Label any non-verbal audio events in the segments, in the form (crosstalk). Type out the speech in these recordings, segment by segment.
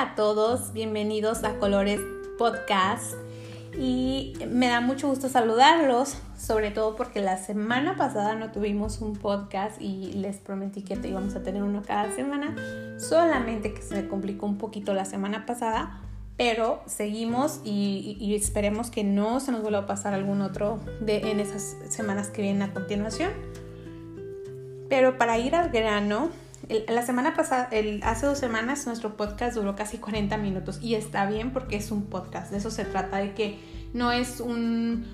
A todos, bienvenidos a Colores Podcast y me da mucho gusto saludarlos, sobre todo porque la semana pasada no tuvimos un podcast y les prometí que íbamos a tener uno cada semana, solamente que se me complicó un poquito la semana pasada, pero seguimos y, esperemos que no se nos vuelva a pasar algún otro de, en esas semanas que vienen a continuación. Pero para ir al grano, la semana pasada, el, hace dos semanas, nuestro podcast duró casi 40 minutos y está bien porque es un podcast. De eso se trata, de que no es un,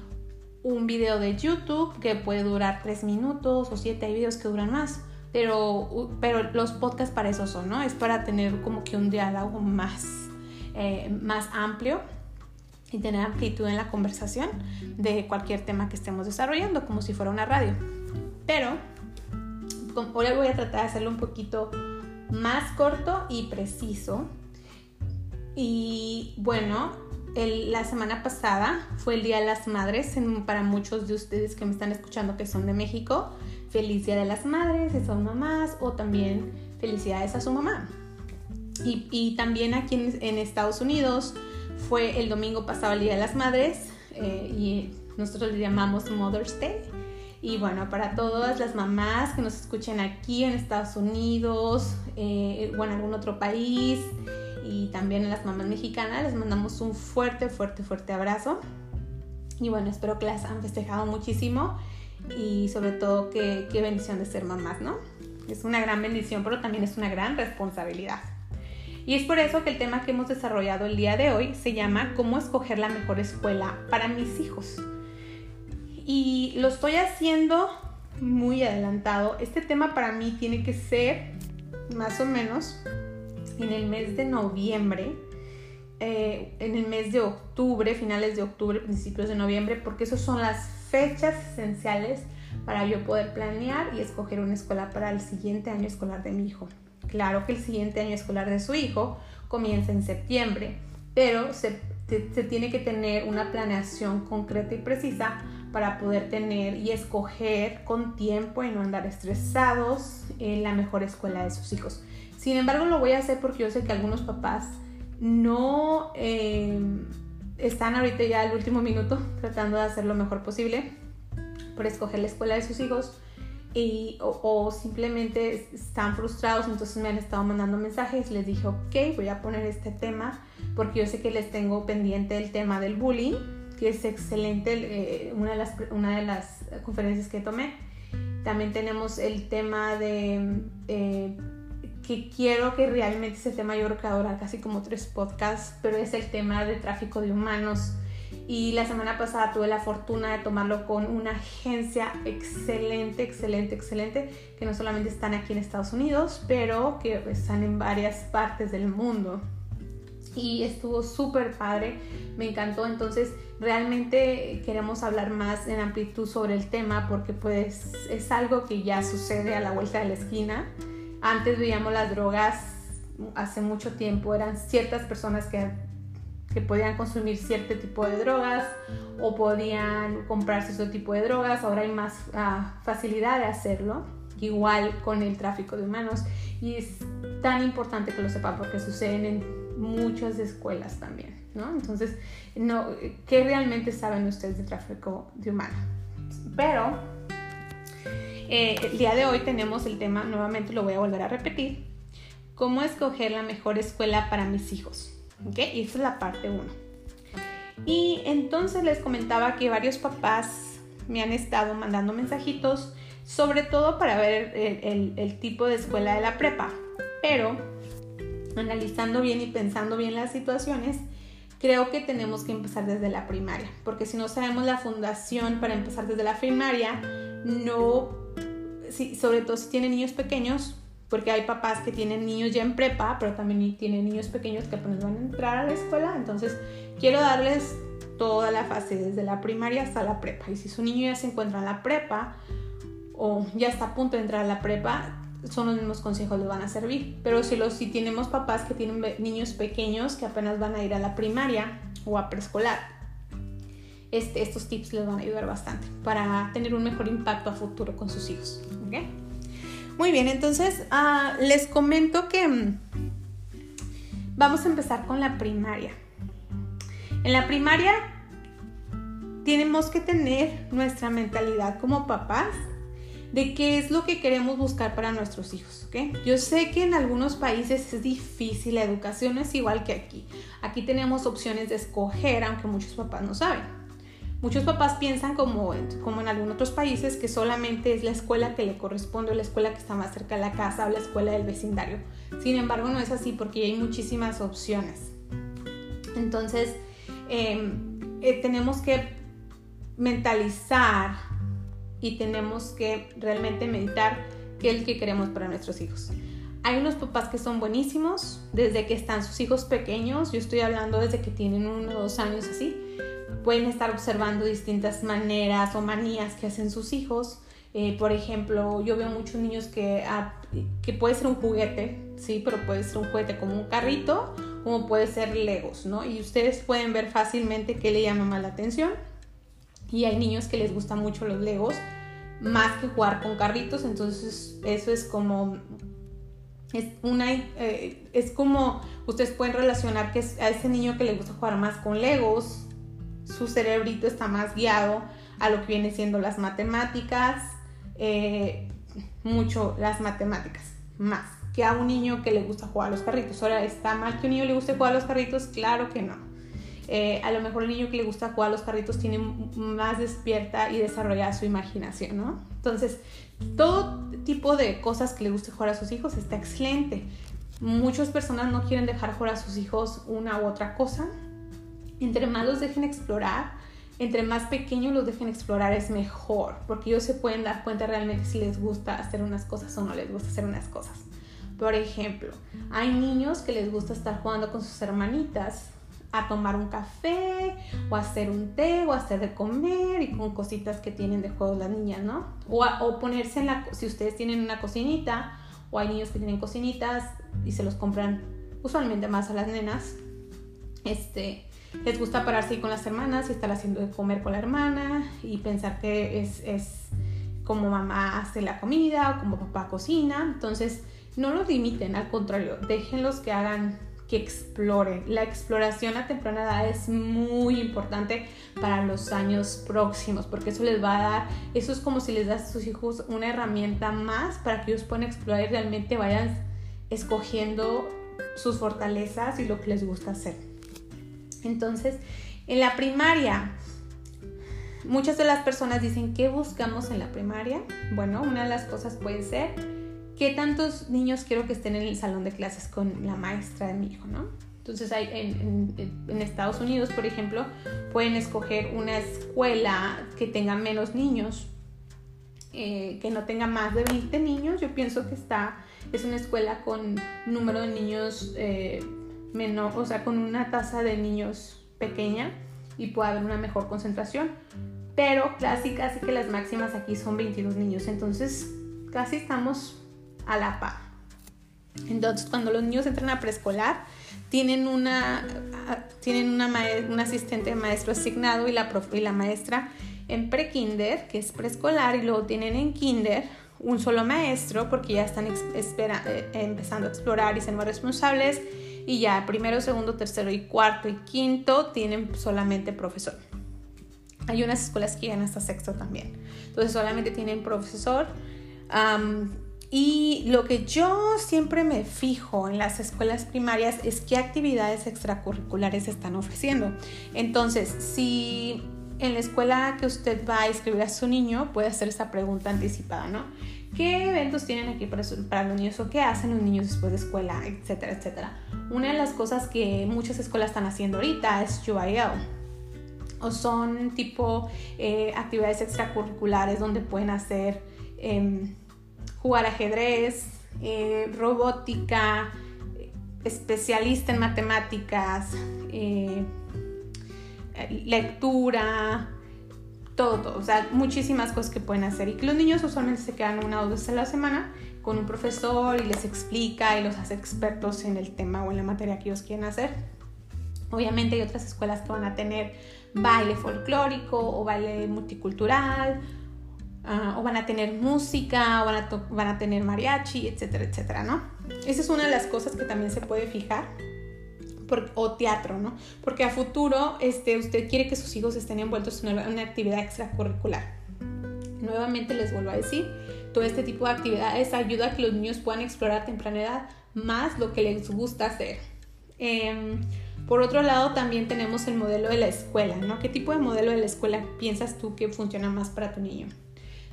un video de YouTube que puede durar 3 minutos o 7, hay videos que duran más. Pero, pero los podcasts para eso son, ¿no? Es para tener como que un diálogo más, eh, más amplio y tener amplitud en la conversación de cualquier tema que estemos desarrollando, como si fuera una radio. Pero hoy voy a tratar de hacerlo un poquito más corto y preciso. Y bueno, la semana pasada fue el Día de las Madres para muchos de ustedes que me están escuchando que son de México. Feliz Día de las Madres si son mamás o también felicidades a su mamá. Y, también aquí en, Estados Unidos fue el domingo pasado el Día de las Madres eh, y nosotros le llamamos Mother's Day. Y bueno, para todas las mamás que nos escuchen aquí en Estados Unidos eh, o en algún otro país y también a las mamás mexicanas, les mandamos un fuerte, fuerte, fuerte abrazo. Y bueno, espero que las han festejado muchísimo y sobre todo que qué bendición de ser mamás, ¿no? Es una gran bendición, pero también es una gran responsabilidad. Y es por eso que el tema que hemos desarrollado el día de hoy se llama ¿Cómo escoger la mejor escuela para mis hijos? Y lo estoy haciendo muy adelantado. Este tema para mí tiene que ser más o menos en el mes de noviembre, eh, en el mes de octubre, finales de octubre, principios de noviembre, porque esas son las fechas esenciales para yo poder planear y escoger una escuela para el siguiente año escolar de mi hijo. Claro que el siguiente año escolar de su hijo comienza en septiembre, pero se, se tiene que tener una planeación concreta y precisa para poder tener y escoger con tiempo y no andar estresados en la mejor escuela de sus hijos. Sin embargo, lo voy a hacer porque yo sé que algunos papás no eh, están ahorita ya al último minuto (laughs) tratando de hacer lo mejor posible por escoger la escuela de sus hijos y, o, simplemente están frustrados, entonces me han estado mandando mensajes, les dije, ok, voy a poner este tema porque yo sé que les tengo pendiente el tema del bullying que es excelente, eh, una, de las, una de las conferencias que tomé. También tenemos el tema de eh, que quiero que realmente ese tema yo creo que ahora casi como tres podcasts, pero es el tema de tráfico de humanos. Y la semana pasada tuve la fortuna de tomarlo con una agencia excelente, excelente, excelente, que no solamente están aquí en Estados Unidos, pero que están en varias partes del mundo y estuvo súper padre, me encantó. Entonces, realmente queremos hablar más en amplitud sobre el tema porque pues es algo que ya sucede a la vuelta de la esquina. Antes veíamos las drogas hace mucho tiempo, eran ciertas personas que, que podían consumir cierto tipo de drogas o podían comprarse ese tipo de drogas, ahora hay más ah, facilidad de hacerlo, igual con el tráfico de humanos y es tan importante que lo sepan porque suceden en muchas escuelas también, ¿no? Entonces, ¿qué realmente saben ustedes de tráfico de humanos? Pero eh, el día de hoy tenemos el tema, nuevamente lo voy a volver a repetir, cómo escoger la mejor escuela para mis hijos, ¿ok? Y esta es la parte 1. Y entonces les comentaba que varios papás me han estado mandando mensajitos, sobre todo para ver el, tipo de escuela de la prepa, pero analizando bien y pensando bien las situaciones, creo que tenemos que empezar desde la primaria, porque si no sabemos la fundación para empezar desde la primaria, no, sobre todo si tienen niños pequeños, porque hay papás que tienen niños ya en prepa, pero también tienen niños pequeños que apenas van a entrar a la escuela, entonces quiero darles toda la fase desde la primaria hasta la prepa, y si su niño ya se encuentra en la prepa o ya está a punto de entrar a la prepa, son los mismos consejos les van a servir. Pero si, los, si tenemos papás que tienen niños pequeños que apenas van a ir a la primaria o a preescolar, este, estos tips les van a ayudar bastante para tener un mejor impacto a futuro con sus hijos. Muy bien, entonces ah, les comento que mm, vamos a empezar con la primaria. En la primaria tenemos que tener nuestra mentalidad como papás de qué es lo que queremos buscar para nuestros hijos, ¿ok? Yo sé que en algunos países es difícil, la educación es igual que aquí. Aquí tenemos opciones de escoger, aunque muchos papás no saben. Muchos papás piensan como, como en algunos otros países que solamente es la escuela que le corresponde, la escuela que está más cerca de la casa o la escuela del vecindario. Sin embargo, no es así porque hay muchísimas opciones. Entonces, em, eh, tenemos que mentalizar y tenemos que realmente meditar qué es lo que queremos para nuestros hijos. Hay unos papás que son buenísimos desde que están sus hijos pequeños, yo estoy hablando desde que tienen uno o dos años así, pueden estar observando distintas maneras o manías que hacen sus hijos. Eh, por ejemplo, yo veo muchos niños que, ah, que puede ser un juguete, sí, pero puede ser un juguete como un carrito, como puede ser Legos, ¿no? Y ustedes pueden ver fácilmente qué le llama más la atención. Y hay niños que les gustan mucho los Legos más que jugar con carritos, entonces eso es como es una eh, es como ustedes pueden relacionar que a ese niño que le gusta jugar más con Legos, su cerebrito está más guiado a lo que viene siendo las matemáticas, eh, mucho las matemáticas, más que a un niño que le gusta jugar a los carritos. Ahora, ¿está mal que un niño le guste jugar a los carritos? Claro que no. Eh, a lo mejor el niño que le gusta jugar a los carritos tiene más despierta y desarrollada su imaginación, ¿no? Entonces, todo tipo de cosas que le guste jugar a sus hijos está excelente. Muchas personas no quieren dejar jugar a sus hijos una u otra cosa. Entre más los dejen explorar, entre más pequeños los dejen explorar es mejor, porque ellos se pueden dar cuenta realmente si les gusta hacer unas cosas o no les gusta hacer unas cosas. Por ejemplo, hay niños que les gusta estar jugando con sus hermanitas a tomar un café o hacer un té o hacer de comer y con cositas que tienen de juego las niñas, ¿no? O, ponerse en la, si ustedes tienen una cocinita o hay niños que tienen cocinitas y se los compran usualmente más a las nenas, este, les gusta pararse con las hermanas y estar haciendo de comer con la hermana y pensar que es, es como mamá hace la comida o como papá cocina, entonces no los limiten, al contrario, déjenlos que hagan que exploren. La exploración a temprana edad es muy importante para los años próximos, porque eso les va a dar, eso es como si les das a sus hijos una herramienta más para que ellos puedan explorar y realmente vayan escogiendo sus fortalezas y lo que les gusta hacer. Entonces, en la primaria, muchas de las personas dicen, ¿qué buscamos en la primaria? Bueno, una de las cosas puede ser ¿qué tantos niños quiero que estén en el salón de clases con la maestra de mi hijo, no? Entonces, hay, en, Estados Unidos, por ejemplo, pueden escoger una escuela que tenga menos niños, eh, que no tenga más de 20 niños. Yo pienso que está, es una escuela con número de niños eh, menor, o sea, con una tasa de niños pequeña y puede haber una mejor concentración. Pero casi, casi que las máximas aquí son 22 niños. Entonces, casi estamos a la par. Entonces, cuando los niños entran a preescolar, tienen una, tienen una un asistente de maestro asignado y la, y la maestra en pre-kinder, que es preescolar, y luego tienen en kinder un solo maestro porque ya están eh, empezando a explorar y ser más responsables y ya primero, segundo, tercero y cuarto y quinto tienen solamente profesor. Hay unas escuelas que llegan hasta sexto también. Entonces solamente tienen profesor. Y lo que yo siempre me fijo en las escuelas primarias es qué actividades extracurriculares están ofreciendo. Entonces, si en la escuela que usted va a inscribir a su niño, puede hacer esa pregunta anticipada, ¿no? ¿Qué eventos tienen aquí para, los niños o qué hacen los niños después de escuela, etcétera, etcétera? Una de las cosas que muchas escuelas están haciendo ahorita es UIL o son tipo eh, actividades extracurriculares donde pueden hacer... Eh, jugar ajedrez, eh, robótica, especialista en matemáticas, eh, lectura, todo, todo, o sea, muchísimas cosas que pueden hacer y que los niños usualmente se quedan una o dos veces a la semana con un profesor y les explica y los hace expertos en el tema o en la materia que ellos quieren hacer. Obviamente hay otras escuelas que van a tener baile folclórico o baile multicultural Ah, o van a tener música, o van a, van a tener mariachi, etcétera, etcétera, ¿no? Esa es una de las cosas que también se puede fijar. o teatro, ¿no? Porque a futuro este, usted quiere que sus hijos estén envueltos en una, actividad extracurricular. Nuevamente les vuelvo a decir, todo este tipo de actividades ayuda a que los niños puedan explorar a temprana edad más lo que les gusta hacer. Em, por otro lado, también tenemos el modelo de la escuela, ¿no? ¿Qué tipo de modelo de la escuela piensas tú que funciona más para tu niño?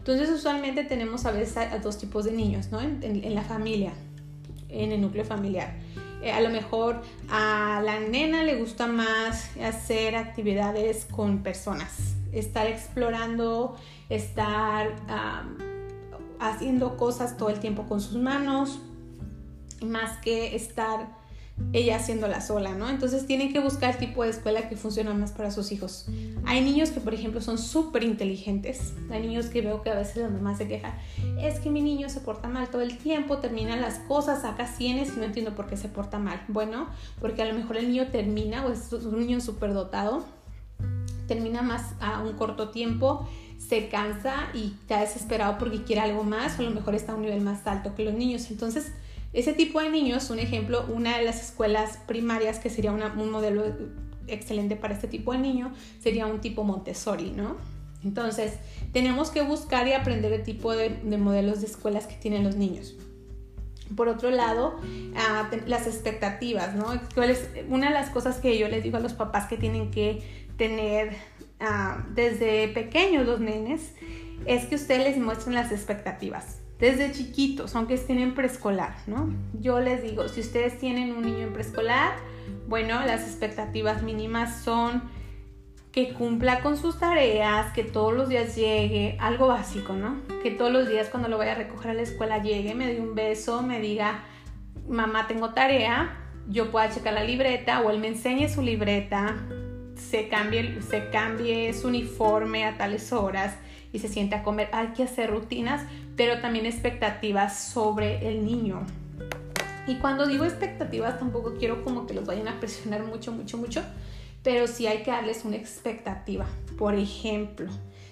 Entonces, usualmente tenemos a veces a, dos tipos de niños, ¿no? en la familia, en el núcleo familiar. Eh, a lo mejor a la nena le gusta más hacer actividades con personas, estar explorando, estar haciendo cosas todo el tiempo con sus manos, más que estar ella haciéndola sola, ¿no? Entonces tienen que buscar el tipo de escuela que funciona más para sus hijos. Hay niños que, por ejemplo, son súper inteligentes. Hay niños que veo que a veces la mamá se queja, es que mi niño se porta mal todo el tiempo, termina las cosas, saca cienes y no entiendo por qué se porta mal. Bueno, porque a lo mejor el niño termina, o es un niño súper dotado, termina más a un corto tiempo, se cansa y está desesperado porque quiere algo más, o a lo mejor está a un nivel más alto que los niños. Entonces, ese tipo de niños, un ejemplo, una de las escuelas primarias que sería un modelo excelente para este tipo de niño sería un tipo Montessori, ¿no? Entonces, tenemos que buscar y aprender el tipo de, modelos de escuelas que tienen los niños. Por otro lado, ah, las expectativas, ¿no? Una de las cosas que yo les digo a los papás que tienen que tener ah, desde pequeños los nenes es que ustedes les muestren las expectativas desde chiquitos, aunque estén en preescolar, ¿no? Yo les digo, si ustedes tienen un niño en preescolar, bueno, las expectativas mínimas son que cumpla con sus tareas, que todos los días llegue, algo básico, ¿no? Que todos los días cuando lo vaya a recoger a la escuela llegue, me dé un beso, me diga, mamá, tengo tarea, yo pueda checar la libreta o él me enseñe su libreta, se cambie, se cambie su uniforme a tales horas y se siente a comer. Hay que hacer rutinas pero también expectativas sobre el niño. Y cuando digo expectativas tampoco quiero como que los vayan a presionar mucho, mucho, mucho, pero sí hay que darles una expectativa. Por ejemplo,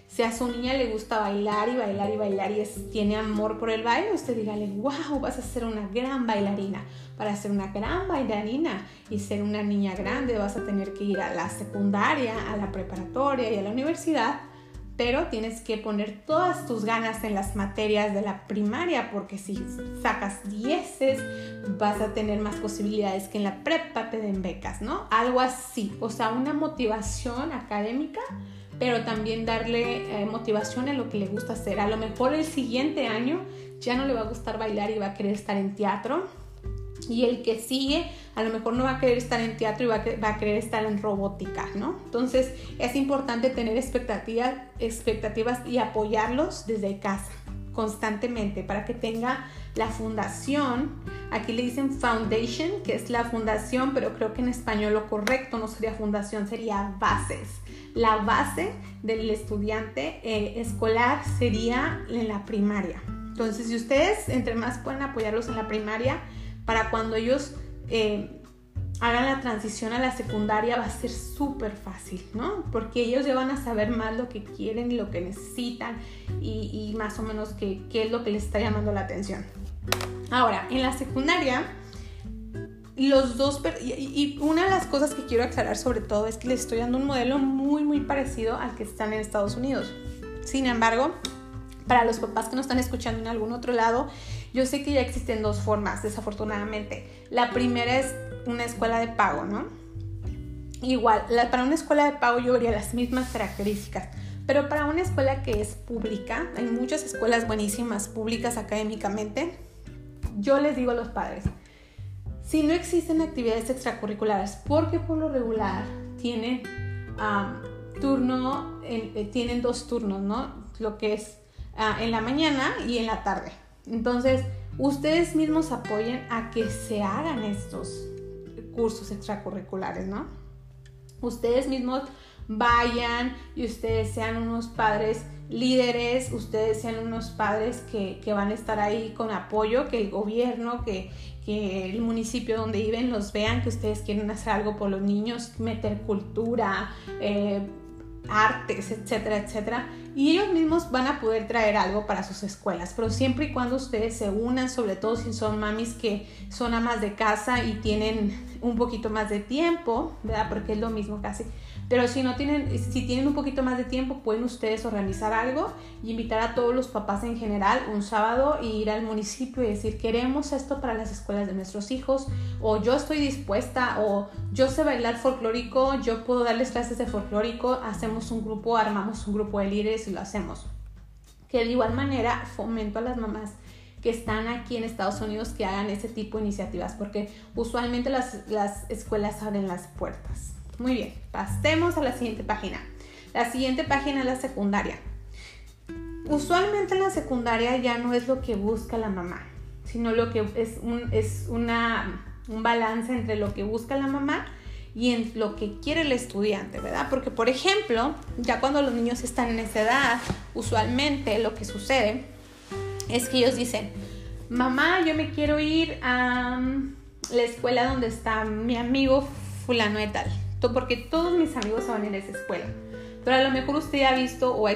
si a su niña le gusta bailar y bailar y bailar y tiene amor por el baile, usted dígale, wow, vas a ser una gran bailarina. Para ser una gran bailarina y ser una niña grande vas a tener que ir a la secundaria, a la preparatoria y a la universidad pero tienes que poner todas tus ganas en las materias de la primaria porque si sacas dieces vas a tener más posibilidades que en la prepa te den becas, ¿no? Algo así, o sea, una motivación académica, pero también darle eh, motivación en lo que le gusta hacer. A lo mejor el siguiente año ya no le va a gustar bailar y va a querer estar en teatro, y el que sigue a lo mejor no va a querer estar en teatro y va a, querer estar en robótica, ¿no? Entonces es importante tener expectativas, expectativas y apoyarlos desde casa constantemente para que tenga la fundación. Aquí le dicen foundation, que es la fundación, pero creo que en español lo correcto no sería fundación, sería bases. La base del estudiante eh, escolar sería en la primaria. Entonces, si ustedes entre más pueden apoyarlos en la primaria, para cuando ellos eh, hagan la transición a la secundaria va a ser súper fácil, ¿no? Porque ellos ya van a saber más lo que quieren lo que necesitan y, más o menos qué, es lo que les está llamando la atención. Ahora, en la secundaria, los dos, y, una de las cosas que quiero aclarar sobre todo es que les estoy dando un modelo muy, muy parecido al que están en Estados Unidos. Sin embargo, para los papás que nos están escuchando en algún otro lado, yo sé que ya existen dos formas, desafortunadamente. La primera es una escuela de pago, ¿no? Igual, para una escuela de pago yo vería las mismas características, pero para una escuela que es pública, hay muchas escuelas buenísimas públicas académicamente, yo les digo a los padres, si no existen actividades extracurriculares, porque por lo regular tienen turno, eh, tienen dos turnos, ¿no? Lo que es ah, en la mañana y en la tarde. Entonces, ustedes mismos apoyen a que se hagan estos cursos extracurriculares, ¿no? Ustedes mismos vayan y ustedes sean unos padres líderes, ustedes sean unos padres que, van a estar ahí con apoyo, que el gobierno, que, el municipio donde viven los vean, que ustedes quieren hacer algo por los niños, meter cultura, eh, artes, etcétera, etcétera. Y ellos mismos van a poder traer algo para sus escuelas, pero siempre y cuando ustedes se unan, sobre todo si son mamis que son amas de casa y tienen un poquito más de tiempo, ¿verdad? Porque es lo mismo casi. Pero si no tienen, si tienen un poquito más de tiempo, pueden ustedes organizar algo y invitar a todos los papás en general un sábado e ir al municipio y decir, queremos esto para las escuelas de nuestros hijos, o yo estoy dispuesta, o yo sé bailar folclórico, yo puedo darles clases de folclórico, hacemos un grupo, armamos un grupo de líderes y lo hacemos. Que de igual manera fomento a las mamás que están aquí en Estados Unidos que hagan ese tipo de iniciativas, porque usualmente las, las escuelas abren las puertas. Muy bien, pasemos a la siguiente página. La siguiente página es la secundaria. Usualmente en la secundaria ya no es lo que busca la mamá, sino lo que es un, es una, un balance entre lo que busca la mamá y en lo que quiere el estudiante, ¿verdad? Porque, por ejemplo, ya cuando los niños están en esa edad, usualmente lo que sucede es que ellos dicen, mamá, yo me quiero ir a mm, la escuela donde está mi amigo fulano de tal porque todos mis amigos van en esa escuela. Pero a lo mejor usted ha visto o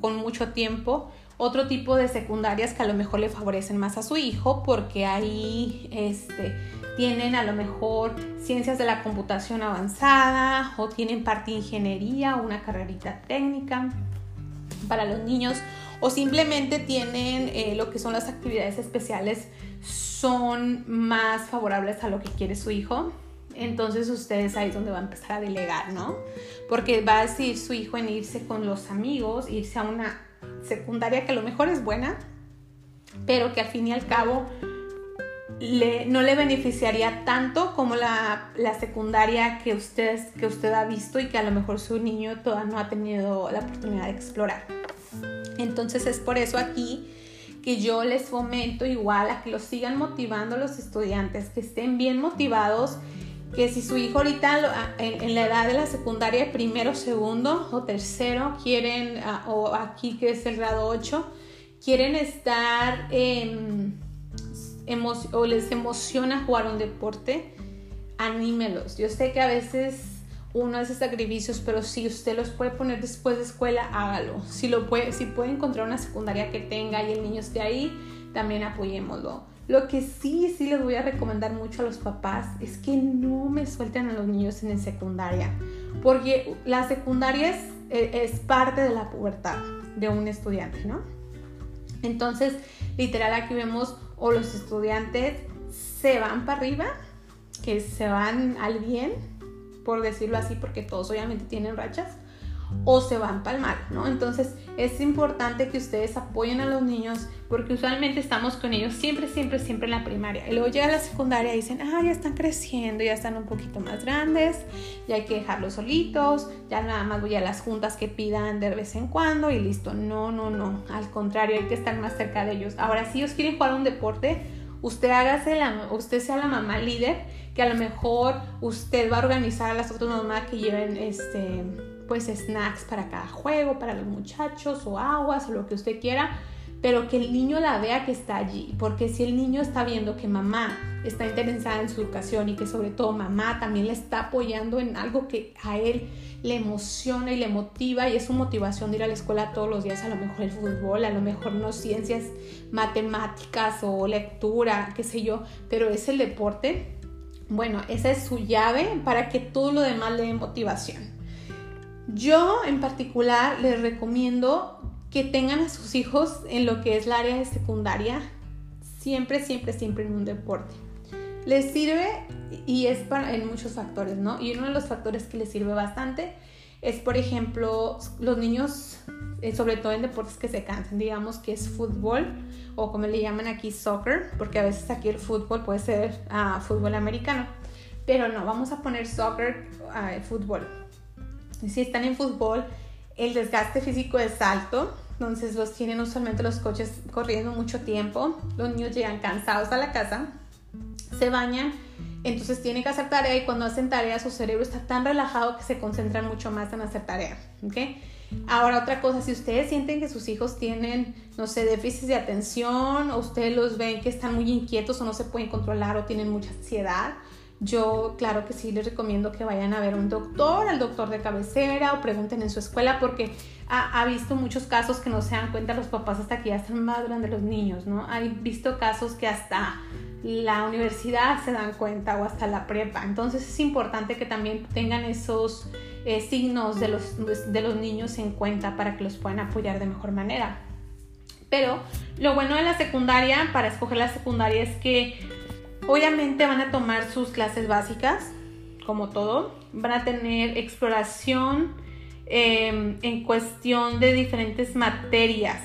con mucho tiempo otro tipo de secundarias que a lo mejor le favorecen más a su hijo porque ahí este, tienen a lo mejor ciencias de la computación avanzada o tienen parte de ingeniería o una carrerita técnica para los niños o simplemente tienen eh, lo que son las actividades especiales son más favorables a lo que quiere su hijo entonces ustedes ahí es donde va a empezar a delegar, ¿no? Porque va a decidir su hijo en irse con los amigos, irse a una secundaria que a lo mejor es buena, pero que al fin y al cabo no le beneficiaría tanto como la, secundaria que usted, que usted ha visto y que a lo mejor su niño todavía no ha tenido la oportunidad de explorar. Entonces es por eso aquí que yo les fomento igual a que los sigan motivando los estudiantes, que estén bien motivados que si su hijo ahorita en, la edad de la secundaria, primero, segundo o tercero, quieren, o aquí que es el grado 8, quieren estar, o les emociona jugar un deporte, anímelos. Yo sé que a veces uno hace sacrificios, pero si usted los puede poner después de escuela, hágalo. Si, lo puede, si puede encontrar una secundaria que tenga y el niño esté ahí, también apoyémoslo lo que sí, sí les voy a recomendar mucho a los papás es que no me suelten a los niños en secundaria, porque la secundaria es, e, es parte de la pubertad de un estudiante, ¿no? Entonces, literal aquí vemos o los estudiantes se van para arriba, que se van al bien, por decirlo así, porque todos obviamente tienen rachas, o se van para el mal, ¿no? Entonces es importante que ustedes apoyen a los niños porque usualmente estamos con ellos siempre, siempre, siempre en la primaria. Y luego llega la secundaria y dicen, ah, ya están creciendo, ya están un poquito más grandes, ya hay que dejarlos solitos, ya nada más voy a las juntas que pidan de vez en cuando y listo. No, no, no, al contrario, hay que estar más cerca de ellos. Ahora, si ellos quieren jugar un deporte, usted hágase la, usted sea la mamá líder, que a lo mejor usted va a organizar a las otras mamás que lleven este pues snacks para cada juego, para los muchachos o aguas o lo que usted quiera, pero que el niño la vea que está allí, porque si el niño está viendo que mamá está interesada en su educación y que sobre todo mamá también le está apoyando en algo que a él le emociona y le motiva y es su motivación de ir a la escuela todos los días, a lo mejor el fútbol, a lo mejor no ciencias matemáticas o lectura, qué sé yo, pero es el deporte, bueno, esa es su llave para que todo lo demás le dé motivación. Yo en particular les recomiendo que tengan a sus hijos en lo que es el área de secundaria, siempre, siempre, siempre en un deporte. Les sirve y es para, en muchos factores, ¿no? Y uno de los factores que les sirve bastante es, por ejemplo, los niños, eh, sobre todo en deportes que se cansan, digamos que es fútbol o como le llaman aquí soccer, porque a veces aquí el fútbol puede ser ah, fútbol americano, pero no, vamos a poner soccer, uh, fútbol si están en fútbol, el desgaste físico es alto, entonces los tienen usualmente los coches corriendo mucho tiempo, los niños llegan cansados a la casa, se bañan, entonces tienen que hacer tarea y cuando hacen tarea su cerebro está tan relajado que se concentran mucho más en hacer tarea, ¿ok? Ahora otra cosa, si ustedes sienten que sus hijos tienen, no sé, déficit de atención o ustedes los ven que están muy inquietos o no se pueden controlar o tienen mucha ansiedad, yo claro que sí les recomiendo que vayan a ver un doctor, al doctor de cabecera o pregunten en su escuela porque ha, visto muchos casos que no se dan cuenta los papás hasta que ya están más grandes los niños, ¿no? Hay visto casos que hasta la universidad se dan cuenta o hasta la prepa. Entonces es importante que también tengan esos eh, signos de los, de los niños en cuenta para que los puedan apoyar de mejor manera. Pero lo bueno de la secundaria, para escoger la secundaria, es que obviamente van a tomar sus clases básicas, como todo. Van a tener exploración em, en cuestión de diferentes materias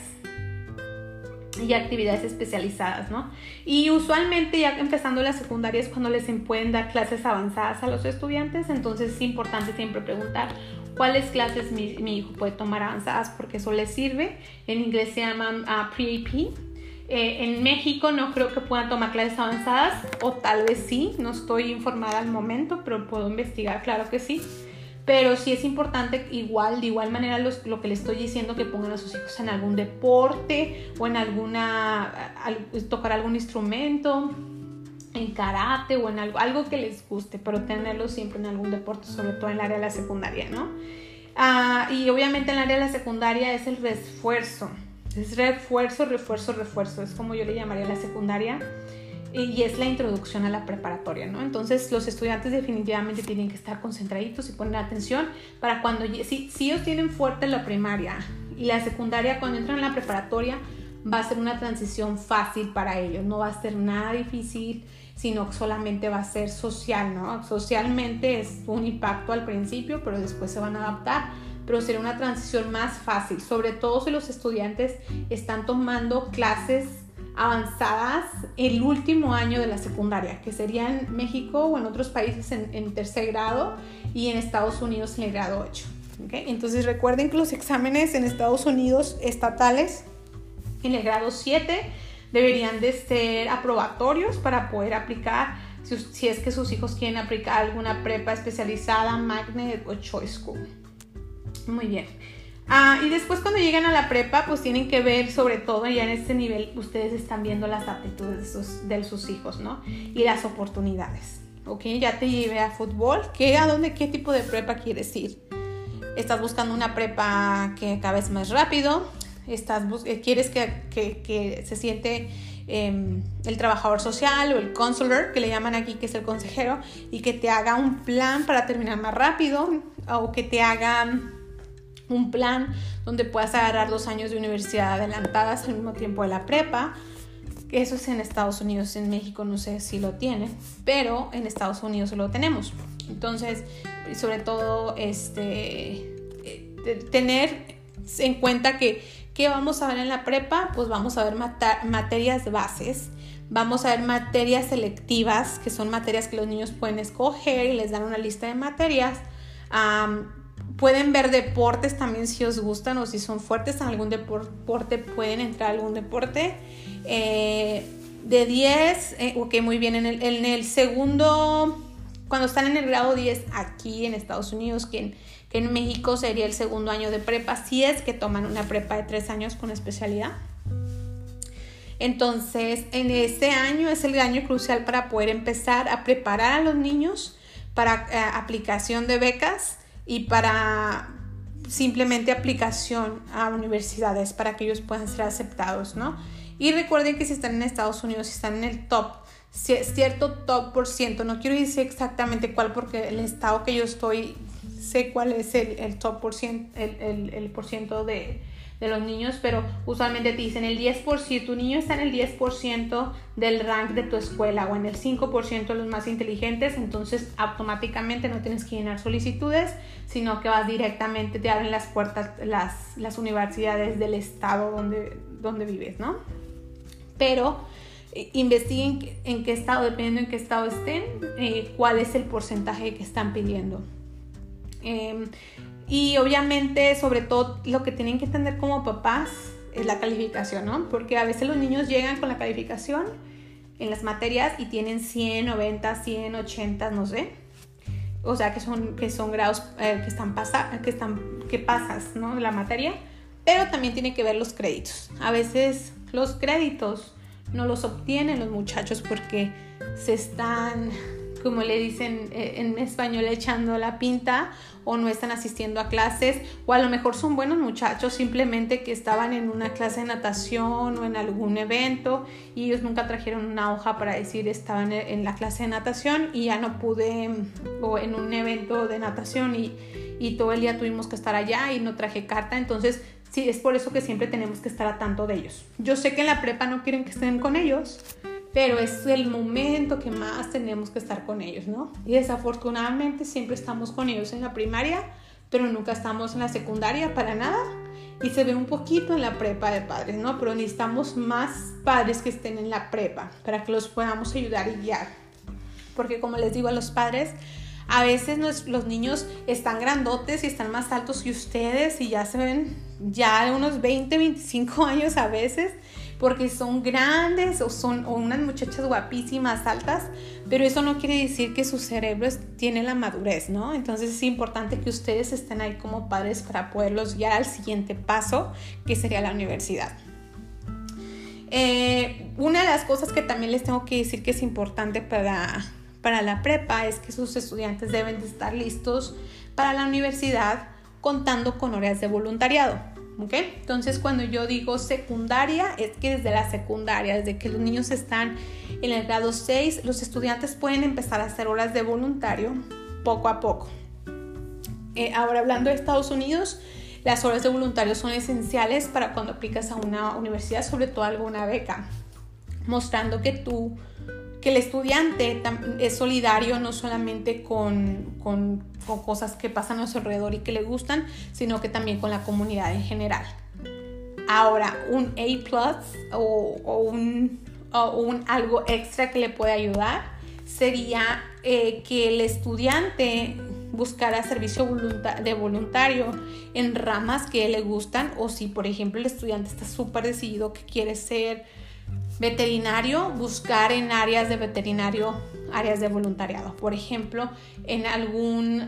y actividades especializadas, ¿no? Y usualmente ya empezando la secundaria es cuando les pueden dar clases avanzadas a los estudiantes, entonces es importante siempre preguntar cuáles clases mi, hijo puede tomar avanzadas porque eso les sirve. En inglés se llaman uh, pre-AP. Eh, en México no creo que puedan tomar clases avanzadas o tal vez sí, no estoy informada al momento, pero puedo investigar, claro que sí. Pero sí es importante igual, de igual manera lo que les estoy diciendo, que pongan a sus hijos en algún deporte o en alguna, tocar algún instrumento, en karate o en algo, algo que les guste, pero tenerlo siempre en algún deporte, sobre todo en el área de la secundaria, ¿no? Ah, y obviamente en el área de la secundaria es el refuerzo, es refuerzo, refuerzo, refuerzo, es como yo le llamaría la secundaria y es la introducción a la preparatoria, ¿no? Entonces los estudiantes definitivamente tienen que estar concentraditos y poner atención para cuando, si, si ellos tienen fuerte la primaria y la secundaria, cuando entran en la preparatoria, va a ser una transición fácil para ellos, no va a ser nada difícil, sino solamente va a ser social, ¿no? Socialmente es un impacto al principio, pero después se van a adaptar, pero será una transición más fácil, sobre todo si los estudiantes están tomando clases avanzadas el último año de la secundaria, que sería en México o en otros países en, tercer grado y en Estados Unidos en el grado 8. ¿okay? Entonces recuerden que los exámenes en Estados Unidos estatales en el grado 7 deberían de ser aprobatorios para poder aplicar si, es que sus hijos quieren aplicar alguna prepa especializada, magnet o choice school. Muy bien. Ah, y después cuando llegan a la prepa, pues tienen que ver sobre todo ya en este nivel, ustedes están viendo las aptitudes de sus, hijos, ¿no? Y las oportunidades. ¿Ok? Ya te llevé a fútbol. ¿Qué, ¿A dónde, qué tipo de prepa quieres ir? ¿Estás buscando una prepa que acabes más rápido? estás eh, quieres que, se siente em, el trabajador social o el counselor, que le llaman aquí, que es el consejero, y que te haga un plan para terminar más rápido o que te haga un plan donde puedas agarrar dos años de universidad adelantadas al mismo tiempo de la prepa. Eso es en Estados Unidos, en México no sé si lo tienen, pero en Estados Unidos lo tenemos. Entonces, sobre todo, este, eh, tener en cuenta que ¿Qué vamos a ver en la prepa? Pues vamos a ver materias bases, vamos a ver materias selectivas, que son materias que los niños pueden escoger y les dan una lista de materias. Pueden ver deportes también si os gustan o si son fuertes en algún deporte, pueden entrar a algún deporte. Eh, de 10, eh, ok, muy bien, en el, segundo, cuando están en el grado 10 aquí en Estados Unidos, que en México sería el segundo año de prepa, si es que toman una prepa de tres años con especialidad. Entonces, en ese año es el año crucial para poder empezar a preparar a los niños para eh, aplicación de becas y para simplemente aplicación a universidades para que ellos puedan ser aceptados, ¿no? Y recuerden que si están en Estados Unidos, si están en el top, cierto top por ciento, no quiero decir exactamente cuál porque el estado que yo estoy sé cuál es el, top por ciento, el, el, por ciento de, de, los niños, pero usualmente te dicen el 10%, si tu niño está en el 10% del rank de tu escuela o en el 5% de los más inteligentes, entonces automáticamente no tienes que llenar solicitudes, sino que vas directamente, te abren las puertas las, las universidades del estado donde, donde vives, ¿no? Pero eh, investiguen en qué estado, dependiendo en qué estado estén, eh, cuál es el porcentaje que están pidiendo. Em, y obviamente, sobre todo, lo que tienen que entender como papás es la calificación, ¿no? Porque a veces los niños llegan con la calificación en las materias y tienen 100, 90, 100, 80, no sé. O sea, que son, que son grados eh, que, están que, están, que pasas, ¿no? La materia. Pero también tiene que ver los créditos. A veces los créditos no los obtienen los muchachos porque se están como le dicen eh, en español, echando la pinta o no están asistiendo a clases o a lo mejor son buenos muchachos simplemente que estaban en una clase de natación o en algún evento y ellos nunca trajeron una hoja para decir estaban en la clase de natación y ya no pude o en un evento de natación y, y todo el día tuvimos que estar allá y no traje carta entonces sí es por eso que siempre tenemos que estar a tanto de ellos. Yo sé que en la prepa no quieren que estén con ellos pero es el momento que más tenemos que estar con ellos, ¿no? Y desafortunadamente siempre estamos con ellos en la primaria, pero nunca estamos en la secundaria para nada. Y se ve un poquito en la prepa de padres, ¿no? Pero necesitamos más padres que estén en la prepa para que los podamos ayudar y guiar. Porque como les digo a los padres, a veces los niños están grandotes y están más altos que ustedes y ya se ven ya unos 20, 25 años a veces porque son grandes o son unas muchachas guapísimas, altas, pero eso no quiere decir que su cerebro tiene la madurez, ¿no? Entonces es importante que ustedes estén ahí como padres para poderlos guiar al siguiente paso, que sería la universidad. Eh, una de las cosas que también les tengo que decir que es importante para, para la prepa es que sus estudiantes deben de estar listos para la universidad contando con horas de voluntariado. Entonces cuando yo digo secundaria, es que desde la secundaria, desde que los niños están en el grado 6, los estudiantes pueden empezar a hacer horas de voluntario poco a poco. Eh, ahora hablando de Estados Unidos, las horas de voluntario son esenciales para cuando aplicas a una universidad, sobre todo alguna beca, mostrando que tú que el estudiante es solidario no solamente con, con, cosas que pasan a su alrededor y que le gustan, sino que también con la comunidad en general. Ahora, un A plus o, un, un, algo extra que le puede ayudar sería eh, que el estudiante buscara servicio de voluntario en ramas que le gustan o si por ejemplo el estudiante está súper decidido que quiere ser Veterinario, buscar en áreas de veterinario, áreas de voluntariado. Por ejemplo, en algún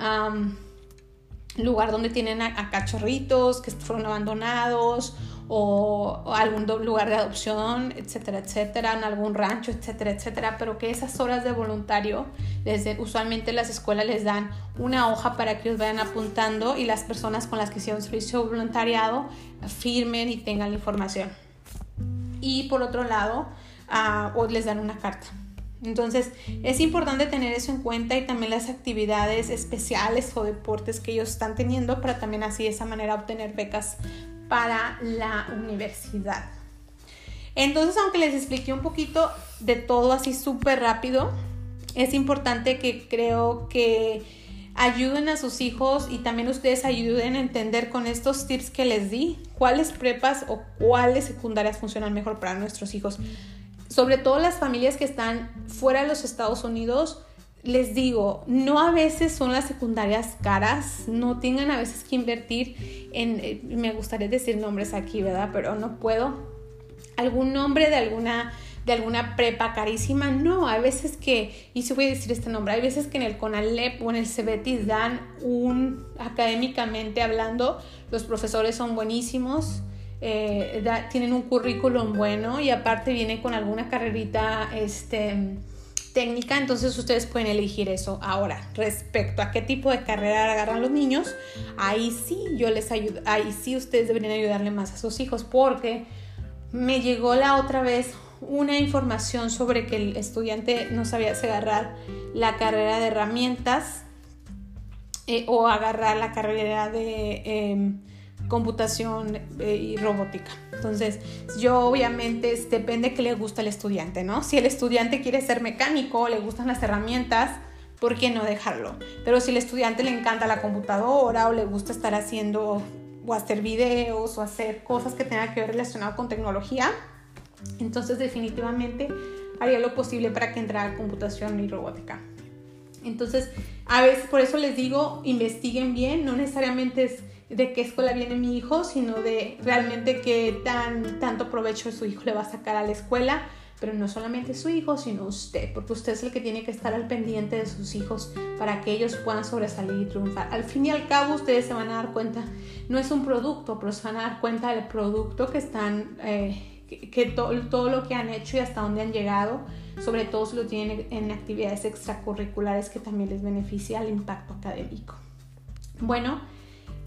lugar donde tienen a, cachorritos que fueron abandonados o, algún lugar de adopción, etcétera, etcétera, en algún rancho, etcétera, etcétera, pero que esas horas de voluntario, usualmente las escuelas les dan una hoja para que ellos vayan apuntando y las personas con las que hicieron servicio voluntariado firmen y tengan la información y por otro lado o les dan una carta. Entonces es importante tener eso en cuenta y también las actividades especiales o deportes que ellos están teniendo para también así de esa manera obtener becas para la universidad. Entonces, aunque les expliqué un poquito de todo así súper rápido, es importante que creo que ayuden a sus hijos y también ustedes ayuden a entender con estos tips que les di cuáles prepas o cuáles secundarias funcionan mejor para nuestros hijos. Sobre todo las familias que están fuera de los Estados Unidos, les digo, no a veces son las secundarias caras, no tengan a veces que invertir en, eh, me gustaría decir nombres aquí, ¿verdad? Pero no puedo. Algún nombre de alguna de alguna prepa carísima. No, hay veces que, y si voy a decir este nombre, hay veces que en el CONALEP o en el CEBETIS dan un, académicamente hablando, los profesores son buenísimos. Eh, tienen un currículum bueno y aparte viene con alguna carrerita este, técnica, entonces ustedes pueden elegir eso. Ahora, respecto a qué tipo de carrera agarran los niños, ahí sí yo les ayudo, ahí sí ustedes deberían ayudarle más a sus hijos porque me llegó la otra vez una información sobre que el estudiante no sabía agarrar la carrera de herramientas eh, o agarrar la carrera de em, computación eh, y robótica. Entonces, yo obviamente depende de qué le gusta al estudiante, ¿no? Si el estudiante quiere ser mecánico, le gustan las herramientas, ¿por qué no dejarlo? Pero si el estudiante le encanta la computadora o le gusta estar haciendo o hacer videos o hacer cosas que tengan que ver relacionado con tecnología, entonces definitivamente haría lo posible para que entrara computación y robótica. Entonces, a veces por eso les digo, investiguen bien, no necesariamente es de qué escuela viene mi hijo, sino de realmente qué tan, tanto provecho su hijo le va a sacar a la escuela, pero no solamente su hijo, sino usted, porque usted es el que tiene que estar al pendiente de sus hijos para que ellos puedan sobresalir y triunfar. Al fin y al cabo, ustedes se van a dar cuenta, no es un producto, pero se van a dar cuenta del producto que están... Eh, que, todo lo que han hecho y hasta dónde han llegado, sobre todo si lo tienen en actividades extracurriculares que también les beneficia el impacto académico. Bueno,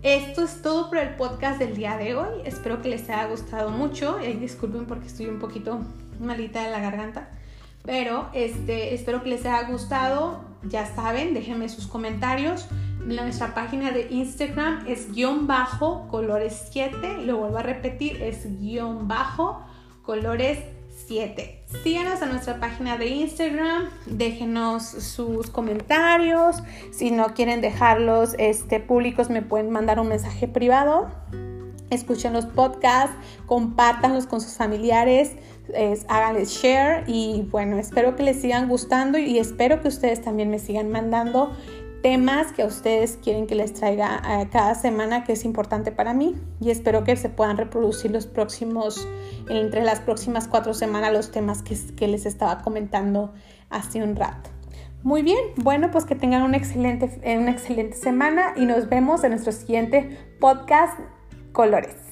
esto es todo por el podcast del día de hoy. Espero que les haya gustado mucho. y disculpen porque estoy un poquito malita de la garganta. Pero este, espero que les haya gustado. Ya saben, déjenme sus comentarios. Nuestra página de Instagram es guion bajo colores 7. Lo vuelvo a repetir, es guion bajo colores 7. Síganos a nuestra página de Instagram, déjenos sus comentarios. Si no quieren dejarlos este, públicos, me pueden mandar un mensaje privado. Escuchen los podcasts, compártanlos con sus familiares, háganles share y bueno, espero que les sigan gustando y espero que ustedes también me sigan mandando temas que ustedes quieren que les traiga eh, cada semana que es importante para mí y espero que se puedan reproducir los próximos, entre las próximas cuatro semanas los temas que, que les estaba comentando hace un rato. Muy bien, bueno, pues que tengan una excelente, una excelente semana y nos vemos en nuestro siguiente podcast Colores.